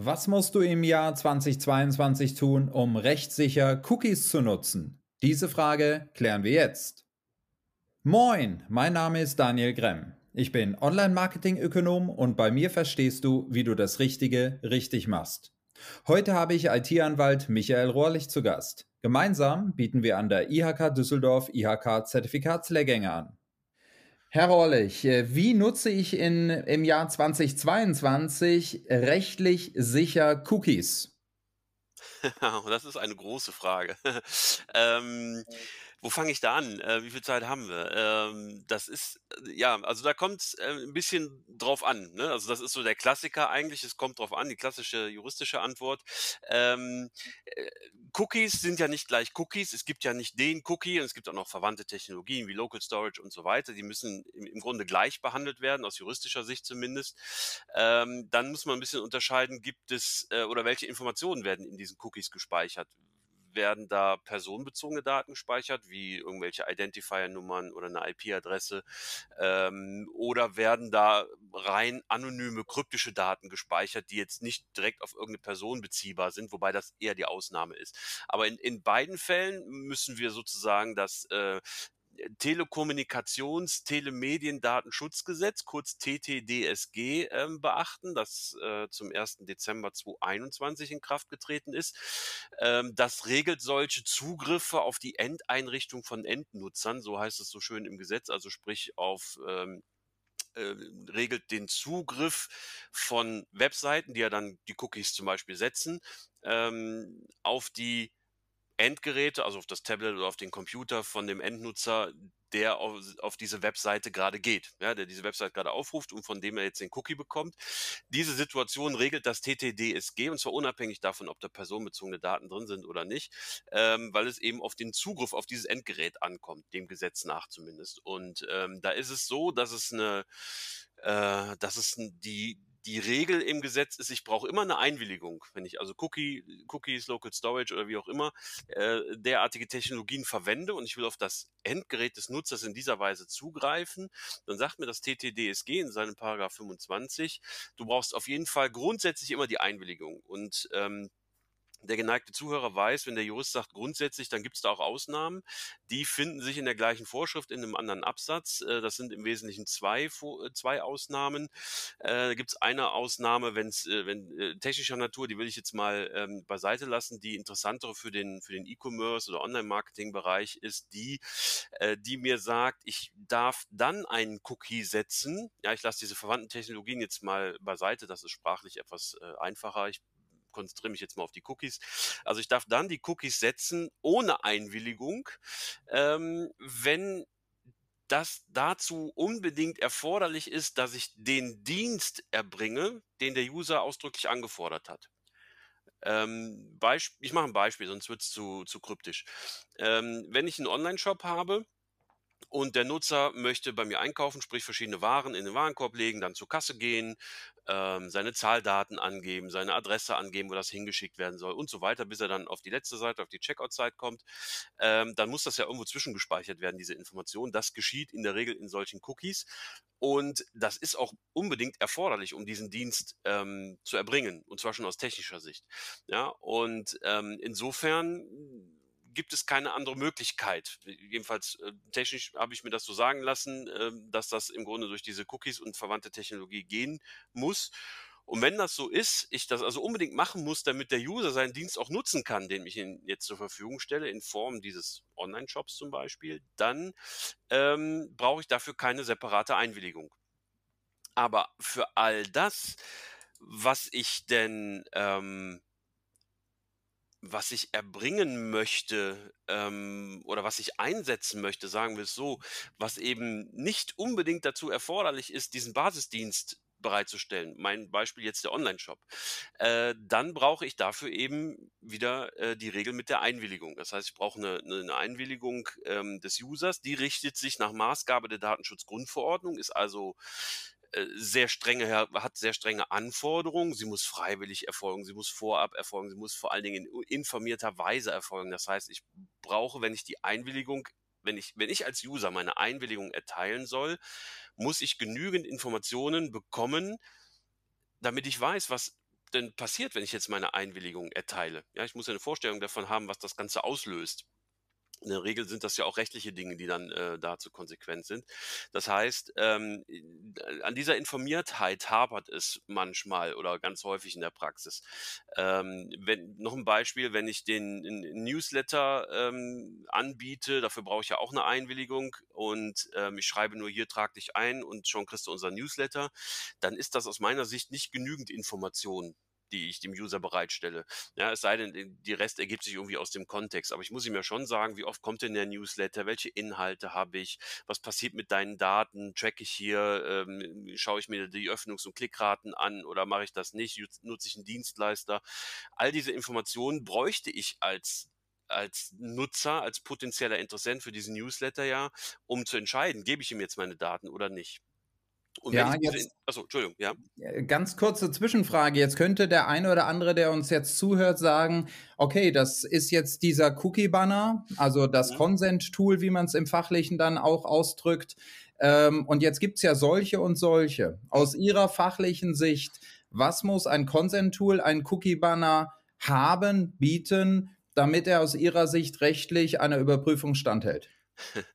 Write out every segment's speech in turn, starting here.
Was musst du im Jahr 2022 tun, um rechtssicher Cookies zu nutzen? Diese Frage klären wir jetzt. Moin, mein Name ist Daniel Gremm. Ich bin Online-Marketing-Ökonom und bei mir verstehst du, wie du das Richtige richtig machst. Heute habe ich IT-Anwalt Michael Rohrlich zu Gast. Gemeinsam bieten wir an der IHK Düsseldorf IHK Zertifikatslehrgänge an. Herr Rohrlich, äh, wie nutze ich in, im Jahr 2022 rechtlich sicher Cookies? das ist eine große Frage. ähm, wo fange ich da an? Äh, wie viel Zeit haben wir? Ähm, das ist, äh, ja, also da kommt es äh, ein bisschen drauf an. Ne? Also das ist so der Klassiker eigentlich, es kommt drauf an, die klassische juristische Antwort. Ähm, äh, Cookies sind ja nicht gleich Cookies. Es gibt ja nicht den Cookie und es gibt auch noch verwandte Technologien wie Local Storage und so weiter. Die müssen im, im Grunde gleich behandelt werden, aus juristischer Sicht zumindest. Ähm, dann muss man ein bisschen unterscheiden, gibt es äh, oder welche Informationen werden in diesen Cookies gespeichert werden da personenbezogene Daten gespeichert, wie irgendwelche Identifier-Nummern oder eine IP-Adresse, ähm, oder werden da rein anonyme kryptische Daten gespeichert, die jetzt nicht direkt auf irgendeine Person beziehbar sind, wobei das eher die Ausnahme ist. Aber in, in beiden Fällen müssen wir sozusagen das äh, Telekommunikations-, Telemediendatenschutzgesetz, kurz TTDSG, ähm, beachten, das äh, zum 1. Dezember 2021 in Kraft getreten ist. Ähm, das regelt solche Zugriffe auf die Endeinrichtung von Endnutzern, so heißt es so schön im Gesetz, also sprich auf ähm, äh, regelt den Zugriff von Webseiten, die ja dann die Cookies zum Beispiel setzen, ähm, auf die Endgeräte, also auf das Tablet oder auf den Computer von dem Endnutzer, der auf, auf diese Webseite gerade geht, ja, der diese Webseite gerade aufruft und von dem er jetzt den Cookie bekommt. Diese Situation regelt das TTDSG und zwar unabhängig davon, ob da personenbezogene Daten drin sind oder nicht, ähm, weil es eben auf den Zugriff auf dieses Endgerät ankommt, dem Gesetz nach zumindest. Und ähm, da ist es so, dass es eine, äh, dass es die die Regel im Gesetz ist, ich brauche immer eine Einwilligung, wenn ich also Cookie, Cookies, Local Storage oder wie auch immer äh, derartige Technologien verwende und ich will auf das Endgerät des Nutzers in dieser Weise zugreifen, dann sagt mir das TTDSG in seinem Paragraph 25, du brauchst auf jeden Fall grundsätzlich immer die Einwilligung. Und ähm, der geneigte Zuhörer weiß, wenn der Jurist sagt grundsätzlich, dann gibt es da auch Ausnahmen. Die finden sich in der gleichen Vorschrift in einem anderen Absatz. Äh, das sind im Wesentlichen zwei, äh, zwei Ausnahmen. Äh, da gibt es eine Ausnahme, wenn's, wenn technischer Natur, die will ich jetzt mal ähm, beiseite lassen. Die interessantere für den für den E-Commerce oder Online-Marketing-Bereich ist die, die mir sagt, ich darf dann einen Cookie setzen. Ja, ich lasse diese verwandten Technologien jetzt mal beiseite. Das ist sprachlich etwas einfacher. Ich konzentriere mich jetzt mal auf die Cookies. Also ich darf dann die Cookies setzen ohne Einwilligung, ähm, wenn das dazu unbedingt erforderlich ist, dass ich den Dienst erbringe, den der User ausdrücklich angefordert hat. Ähm, ich mache ein Beispiel, sonst wird es zu, zu kryptisch. Ähm, wenn ich einen Online-Shop habe, und der Nutzer möchte bei mir einkaufen, sprich verschiedene Waren in den Warenkorb legen, dann zur Kasse gehen, ähm, seine Zahldaten angeben, seine Adresse angeben, wo das hingeschickt werden soll und so weiter, bis er dann auf die letzte Seite, auf die Checkout-Seite kommt. Ähm, dann muss das ja irgendwo zwischengespeichert werden, diese Information. Das geschieht in der Regel in solchen Cookies. Und das ist auch unbedingt erforderlich, um diesen Dienst ähm, zu erbringen, und zwar schon aus technischer Sicht. Ja, und ähm, insofern gibt es keine andere Möglichkeit. Jedenfalls äh, technisch habe ich mir das so sagen lassen, äh, dass das im Grunde durch diese Cookies und verwandte Technologie gehen muss. Und wenn das so ist, ich das also unbedingt machen muss, damit der User seinen Dienst auch nutzen kann, den ich ihm jetzt zur Verfügung stelle, in Form dieses Online-Shops zum Beispiel, dann ähm, brauche ich dafür keine separate Einwilligung. Aber für all das, was ich denn ähm, was ich erbringen möchte ähm, oder was ich einsetzen möchte, sagen wir es so, was eben nicht unbedingt dazu erforderlich ist, diesen Basisdienst bereitzustellen. Mein Beispiel jetzt der Online-Shop. Äh, dann brauche ich dafür eben wieder äh, die Regel mit der Einwilligung. Das heißt, ich brauche eine, eine Einwilligung ähm, des Users. Die richtet sich nach Maßgabe der Datenschutzgrundverordnung, ist also äh, sehr strenge, hat sehr strenge Anforderungen. Sie muss freiwillig erfolgen, sie muss vorab erfolgen, sie muss vor allen Dingen in informierter Weise erfolgen. Das heißt, ich brauche, wenn ich die Einwilligung, wenn ich, wenn ich als User meine Einwilligung erteilen soll, muss ich genügend Informationen bekommen, damit ich weiß, was denn passiert, wenn ich jetzt meine Einwilligung erteile? Ja, ich muss ja eine Vorstellung davon haben, was das Ganze auslöst. In der Regel sind das ja auch rechtliche Dinge, die dann äh, dazu konsequent sind. Das heißt, ähm, äh, an dieser Informiertheit hapert es manchmal oder ganz häufig in der Praxis. Ähm, wenn, noch ein Beispiel, wenn ich den Newsletter ähm, anbiete, dafür brauche ich ja auch eine Einwilligung und ähm, ich schreibe nur hier, trag dich ein und schon kriegst du unser Newsletter, dann ist das aus meiner Sicht nicht genügend Information die ich dem User bereitstelle. Ja, es sei denn, die Rest ergibt sich irgendwie aus dem Kontext. Aber ich muss ihm ja schon sagen, wie oft kommt denn der Newsletter, welche Inhalte habe ich, was passiert mit deinen Daten, track ich hier, ähm, schaue ich mir die Öffnungs- und Klickraten an oder mache ich das nicht, nutze ich einen Dienstleister. All diese Informationen bräuchte ich als als Nutzer, als potenzieller Interessent für diesen Newsletter ja, um zu entscheiden, gebe ich ihm jetzt meine Daten oder nicht. Und ja, jetzt, achso, Entschuldigung, ja. Ganz kurze Zwischenfrage. Jetzt könnte der eine oder andere, der uns jetzt zuhört, sagen, okay, das ist jetzt dieser Cookie-Banner, also das mhm. Consent-Tool, wie man es im Fachlichen dann auch ausdrückt. Ähm, und jetzt gibt es ja solche und solche. Aus Ihrer fachlichen Sicht, was muss ein Consent-Tool, ein Cookie-Banner haben, bieten, damit er aus Ihrer Sicht rechtlich einer Überprüfung standhält?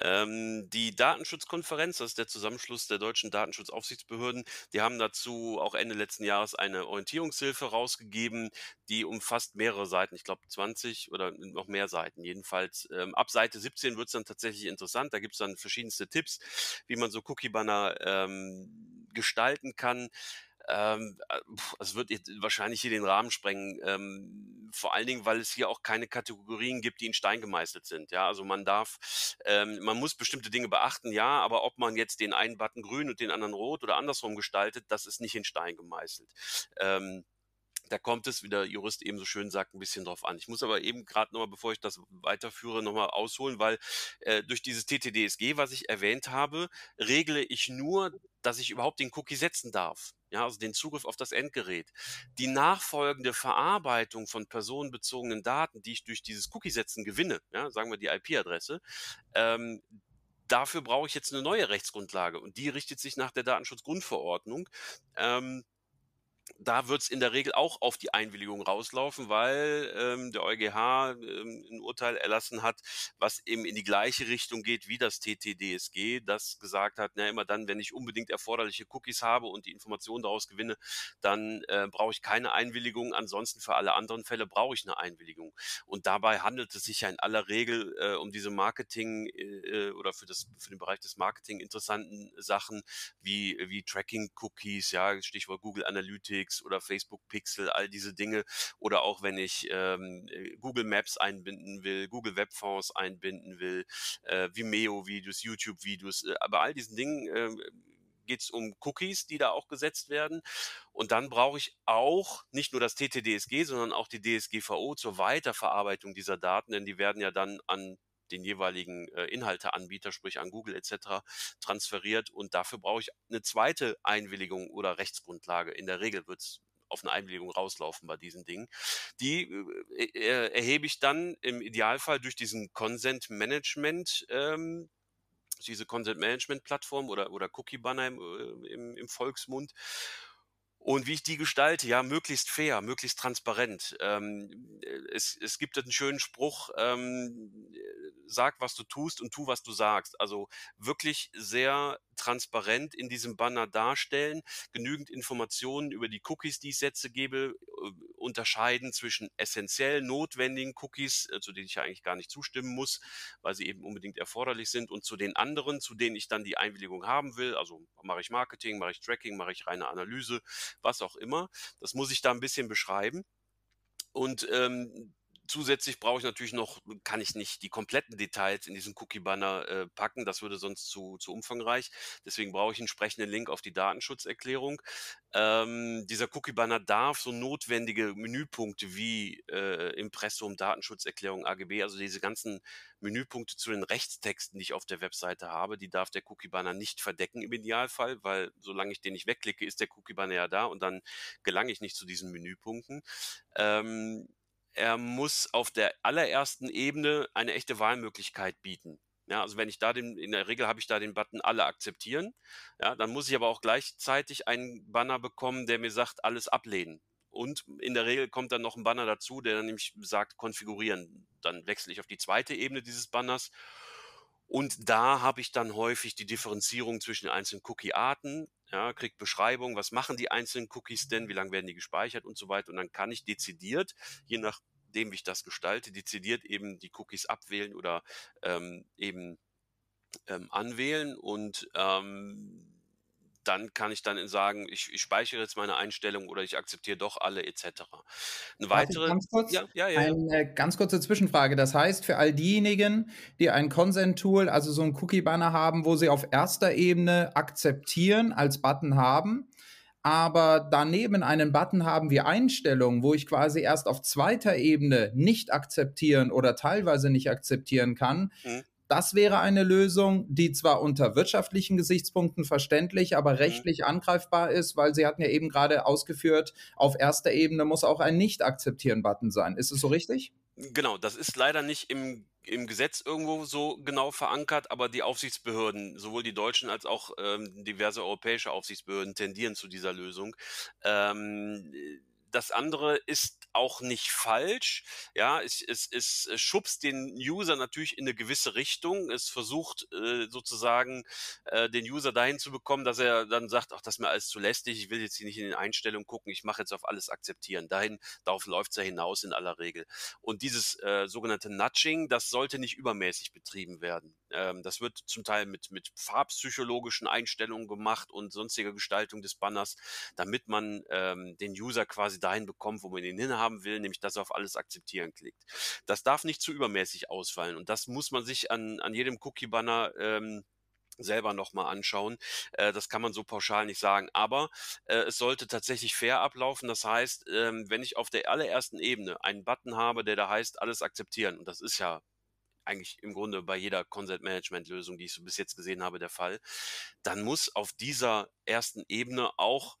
Ähm, die Datenschutzkonferenz, das ist der Zusammenschluss der deutschen Datenschutzaufsichtsbehörden, die haben dazu auch Ende letzten Jahres eine Orientierungshilfe rausgegeben, die umfasst mehrere Seiten, ich glaube 20 oder noch mehr Seiten jedenfalls. Ähm, ab Seite 17 wird es dann tatsächlich interessant, da gibt es dann verschiedenste Tipps, wie man so Cookie-Banner ähm, gestalten kann. Ähm, äh, es wird wahrscheinlich hier den Rahmen sprengen, ähm, vor allen Dingen, weil es hier auch keine Kategorien gibt, die in Stein gemeißelt sind. Ja, also man darf, ähm, man muss bestimmte Dinge beachten, ja, aber ob man jetzt den einen Button grün und den anderen rot oder andersrum gestaltet, das ist nicht in Stein gemeißelt. Ähm, da kommt es, wie der Jurist eben so schön sagt, ein bisschen drauf an. Ich muss aber eben gerade nochmal, bevor ich das weiterführe, nochmal ausholen, weil äh, durch dieses TTDSG, was ich erwähnt habe, regle ich nur, dass ich überhaupt den Cookie setzen darf ja, also den Zugriff auf das Endgerät. Die nachfolgende Verarbeitung von personenbezogenen Daten, die ich durch dieses Cookie-Setzen gewinne, ja, sagen wir die IP-Adresse, ähm, dafür brauche ich jetzt eine neue Rechtsgrundlage und die richtet sich nach der Datenschutzgrundverordnung. Ähm, da wird es in der Regel auch auf die Einwilligung rauslaufen, weil ähm, der EuGH ähm, ein Urteil erlassen hat, was eben in die gleiche Richtung geht wie das TTDSG, das gesagt hat, na immer dann, wenn ich unbedingt erforderliche Cookies habe und die Informationen daraus gewinne, dann äh, brauche ich keine Einwilligung. Ansonsten für alle anderen Fälle brauche ich eine Einwilligung. Und dabei handelt es sich ja in aller Regel äh, um diese Marketing äh, äh oder für das für den Bereich des Marketing interessanten Sachen wie wie Tracking Cookies, ja Stichwort Google Analytics Analytics oder Facebook Pixel, all diese Dinge. Oder auch wenn ich ähm, äh, Google Maps einbinden will, Google Webfonds einbinden will, äh, Vimeo-Videos, YouTube-Videos, äh, bei all diesen Dingen äh, geht es um Cookies, die da auch gesetzt werden. Und dann brauche ich auch nicht nur das TTDSG, sondern auch die DSGVO zur Weiterverarbeitung dieser Daten, denn die werden ja dann an den jeweiligen äh, Inhalteanbieter, sprich an Google etc., transferiert. Und dafür brauche ich eine zweite Einwilligung oder Rechtsgrundlage. In der Regel wird es auf eine Einwilligung rauslaufen bei diesen Dingen. Die äh, äh, erhebe ich dann im Idealfall durch diesen Consent Management. Ähm, diese Consent Management Plattform oder, oder Cookie Banner im, äh, im, im Volksmund und wie ich die gestalte, ja, möglichst fair, möglichst transparent. Ähm, es, es gibt einen schönen Spruch, ähm, sag, was du tust und tu, was du sagst. Also wirklich sehr transparent in diesem Banner darstellen, genügend Informationen über die Cookies, die ich setze, gebe, äh, unterscheiden zwischen essentiell notwendigen Cookies, äh, zu denen ich ja eigentlich gar nicht zustimmen muss, weil sie eben unbedingt erforderlich sind, und zu den anderen, zu denen ich dann die Einwilligung haben will. Also mache ich Marketing, mache ich Tracking, mache ich reine Analyse, was auch immer. Das muss ich da ein bisschen beschreiben. Und ähm, Zusätzlich brauche ich natürlich noch, kann ich nicht die kompletten Details in diesen Cookie-Banner äh, packen, das würde sonst zu, zu umfangreich. Deswegen brauche ich einen entsprechenden Link auf die Datenschutzerklärung. Ähm, dieser Cookie-Banner darf so notwendige Menüpunkte wie äh, Impressum, Datenschutzerklärung, AGB, also diese ganzen Menüpunkte zu den Rechtstexten, die ich auf der Webseite habe, die darf der Cookie-Banner nicht verdecken im Idealfall, weil solange ich den nicht wegklicke, ist der Cookie-Banner ja da und dann gelange ich nicht zu diesen Menüpunkten. Ähm, er muss auf der allerersten Ebene eine echte Wahlmöglichkeit bieten. Ja, also wenn ich da den, in der Regel habe ich da den Button alle akzeptieren. Ja, dann muss ich aber auch gleichzeitig einen Banner bekommen, der mir sagt, alles ablehnen. Und in der Regel kommt dann noch ein Banner dazu, der dann nämlich sagt, konfigurieren. Dann wechsle ich auf die zweite Ebene dieses Banners. Und da habe ich dann häufig die Differenzierung zwischen den einzelnen Cookie-Arten, ja, kriegt Beschreibung, was machen die einzelnen Cookies denn, wie lange werden die gespeichert und so weiter. Und dann kann ich dezidiert, je nachdem, wie ich das gestalte, dezidiert eben die Cookies abwählen oder ähm, eben ähm, anwählen und ähm, dann kann ich dann sagen, ich, ich, speichere jetzt meine Einstellung oder ich akzeptiere doch alle etc. Eine weitere, ganz kurz, ja, ja, ja, eine ganz kurze Zwischenfrage. Das heißt, für all diejenigen, die ein Consent-Tool, also so ein Cookie-Banner haben, wo sie auf erster Ebene akzeptieren als Button haben, aber daneben einen Button haben wie Einstellungen, wo ich quasi erst auf zweiter Ebene nicht akzeptieren oder teilweise nicht akzeptieren kann, mhm. Das wäre eine Lösung, die zwar unter wirtschaftlichen Gesichtspunkten verständlich, aber mhm. rechtlich angreifbar ist, weil Sie hatten ja eben gerade ausgeführt, auf erster Ebene muss auch ein Nicht-Akzeptieren-Button sein. Ist es so richtig? Genau, das ist leider nicht im, im Gesetz irgendwo so genau verankert, aber die Aufsichtsbehörden, sowohl die deutschen als auch ähm, diverse europäische Aufsichtsbehörden tendieren zu dieser Lösung. Ähm, das andere ist auch nicht falsch. Ja, es, es, es schubst den User natürlich in eine gewisse Richtung. Es versucht äh, sozusagen äh, den User dahin zu bekommen, dass er dann sagt, ach, das ist mir alles zu lästig, ich will jetzt hier nicht in den Einstellungen gucken, ich mache jetzt auf alles akzeptieren. Dahin, darauf läuft es ja hinaus in aller Regel. Und dieses äh, sogenannte Nudging, das sollte nicht übermäßig betrieben werden. Ähm, das wird zum Teil mit, mit farbpsychologischen Einstellungen gemacht und sonstiger Gestaltung des Banners, damit man ähm, den User quasi dahin bekommt, wo man ihn hinhaben will, nämlich dass er auf alles akzeptieren klickt. Das darf nicht zu übermäßig ausfallen und das muss man sich an, an jedem Cookie-Banner ähm, selber nochmal anschauen. Äh, das kann man so pauschal nicht sagen. Aber äh, es sollte tatsächlich fair ablaufen. Das heißt, ähm, wenn ich auf der allerersten Ebene einen Button habe, der da heißt, alles akzeptieren, und das ist ja eigentlich im Grunde bei jeder Consent-Management-Lösung, die ich so bis jetzt gesehen habe, der Fall, dann muss auf dieser ersten Ebene auch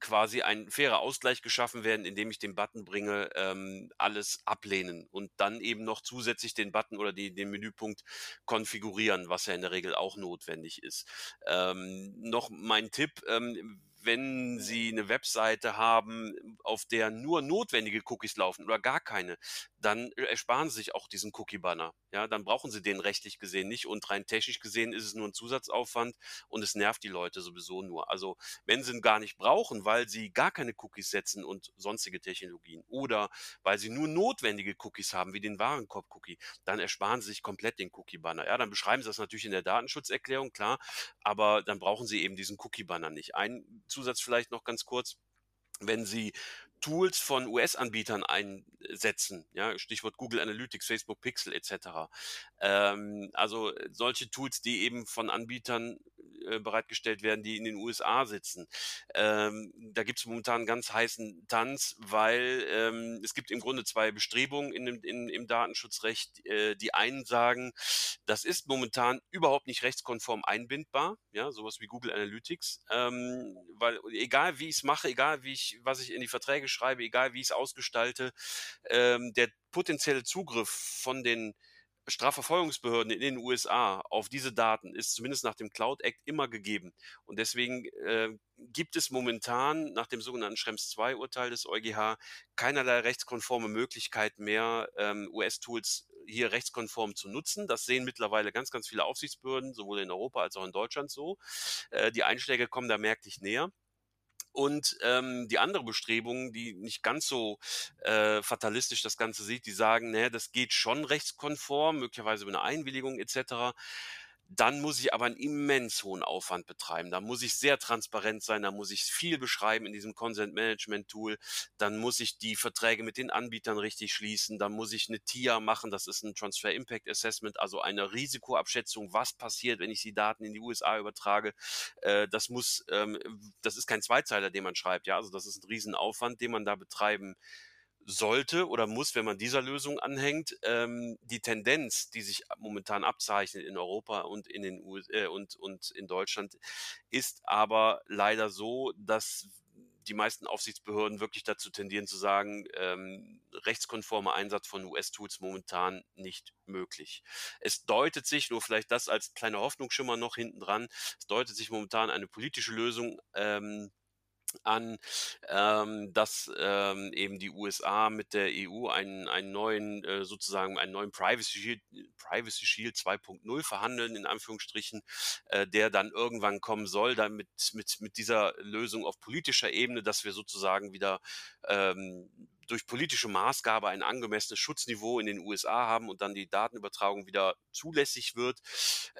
quasi ein fairer Ausgleich geschaffen werden, indem ich den Button bringe, ähm, alles ablehnen und dann eben noch zusätzlich den Button oder die, den Menüpunkt konfigurieren, was ja in der Regel auch notwendig ist. Ähm, noch mein Tipp, ähm, wenn Sie eine Webseite haben, auf der nur notwendige Cookies laufen oder gar keine, dann ersparen Sie sich auch diesen Cookie-Banner. Ja, dann brauchen Sie den rechtlich gesehen nicht und rein technisch gesehen ist es nur ein Zusatzaufwand und es nervt die Leute sowieso nur. Also wenn Sie ihn gar nicht brauchen, weil Sie gar keine Cookies setzen und sonstige Technologien oder weil Sie nur notwendige Cookies haben, wie den Warenkorb-Cookie, dann ersparen Sie sich komplett den Cookie-Banner. Ja, dann beschreiben Sie das natürlich in der Datenschutzerklärung, klar, aber dann brauchen Sie eben diesen Cookie-Banner nicht. Ein Zusatz vielleicht noch ganz kurz wenn Sie Tools von US-Anbietern einsetzen, ja, Stichwort Google Analytics, Facebook Pixel etc. Ähm, also solche Tools, die eben von Anbietern äh, bereitgestellt werden, die in den USA sitzen. Ähm, da gibt es momentan einen ganz heißen Tanz, weil ähm, es gibt im Grunde zwei Bestrebungen in dem, in, im Datenschutzrecht. Äh, die einen sagen, das ist momentan überhaupt nicht rechtskonform einbindbar, ja, sowas wie Google Analytics, ähm, weil egal wie ich es mache, egal wie ich, was ich in die Verträge schreibe, egal wie ich es ausgestalte, ähm, der potenzielle Zugriff von den Strafverfolgungsbehörden in den USA auf diese Daten ist zumindest nach dem Cloud Act immer gegeben. Und deswegen äh, gibt es momentan nach dem sogenannten Schrems II-Urteil des EuGH keinerlei rechtskonforme Möglichkeit mehr, ähm, US-Tools hier rechtskonform zu nutzen. Das sehen mittlerweile ganz, ganz viele Aufsichtsbehörden, sowohl in Europa als auch in Deutschland so. Äh, die Einschläge kommen da merklich näher. Und ähm, die andere Bestrebung, die nicht ganz so äh, fatalistisch das Ganze sieht, die sagen, naja, das geht schon rechtskonform, möglicherweise mit einer Einwilligung etc. Dann muss ich aber einen immens hohen Aufwand betreiben. Da muss ich sehr transparent sein, da muss ich viel beschreiben in diesem Consent Management Tool. Dann muss ich die Verträge mit den Anbietern richtig schließen. Dann muss ich eine TIA machen, das ist ein Transfer Impact Assessment, also eine Risikoabschätzung, was passiert, wenn ich die Daten in die USA übertrage. Äh, das muss, ähm, das ist kein Zweizeiler, den man schreibt, ja, also das ist ein Riesenaufwand, den man da betreiben sollte oder muss, wenn man dieser Lösung anhängt, ähm, die Tendenz, die sich momentan abzeichnet in Europa und in den US äh, und, und in Deutschland, ist aber leider so, dass die meisten Aufsichtsbehörden wirklich dazu tendieren zu sagen, ähm, rechtskonformer Einsatz von US-Tools momentan nicht möglich. Es deutet sich, nur vielleicht das als kleiner Hoffnungsschimmer noch hinten dran, es deutet sich momentan eine politische Lösung ähm, an, ähm, dass ähm, eben die USA mit der EU einen, einen neuen, äh, sozusagen einen neuen Privacy Shield, Privacy Shield 2.0 verhandeln, in Anführungsstrichen, äh, der dann irgendwann kommen soll, dann mit, mit, mit dieser Lösung auf politischer Ebene, dass wir sozusagen wieder ähm, durch politische Maßgabe ein angemessenes Schutzniveau in den USA haben und dann die Datenübertragung wieder zulässig wird.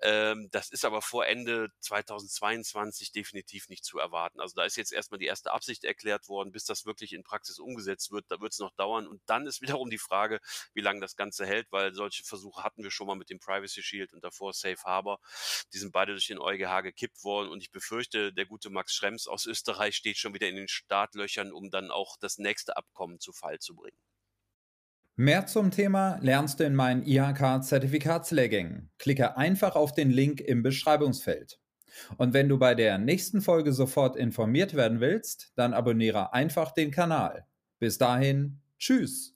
Ähm, das ist aber vor Ende 2022 definitiv nicht zu erwarten. Also da ist jetzt erstmal die erste Absicht erklärt worden, bis das wirklich in Praxis umgesetzt wird. Da wird es noch dauern. Und dann ist wiederum die Frage, wie lange das Ganze hält, weil solche Versuche hatten wir schon mal mit dem Privacy Shield und davor Safe Harbor. Die sind beide durch den EuGH gekippt worden. Und ich befürchte, der gute Max Schrems aus Österreich steht schon wieder in den Startlöchern, um dann auch das nächste Abkommen zu Fall zu bringen. Mehr zum Thema lernst du in meinen IHK-Zertifikatslehrgängen. Klicke einfach auf den Link im Beschreibungsfeld. Und wenn du bei der nächsten Folge sofort informiert werden willst, dann abonniere einfach den Kanal. Bis dahin, tschüss.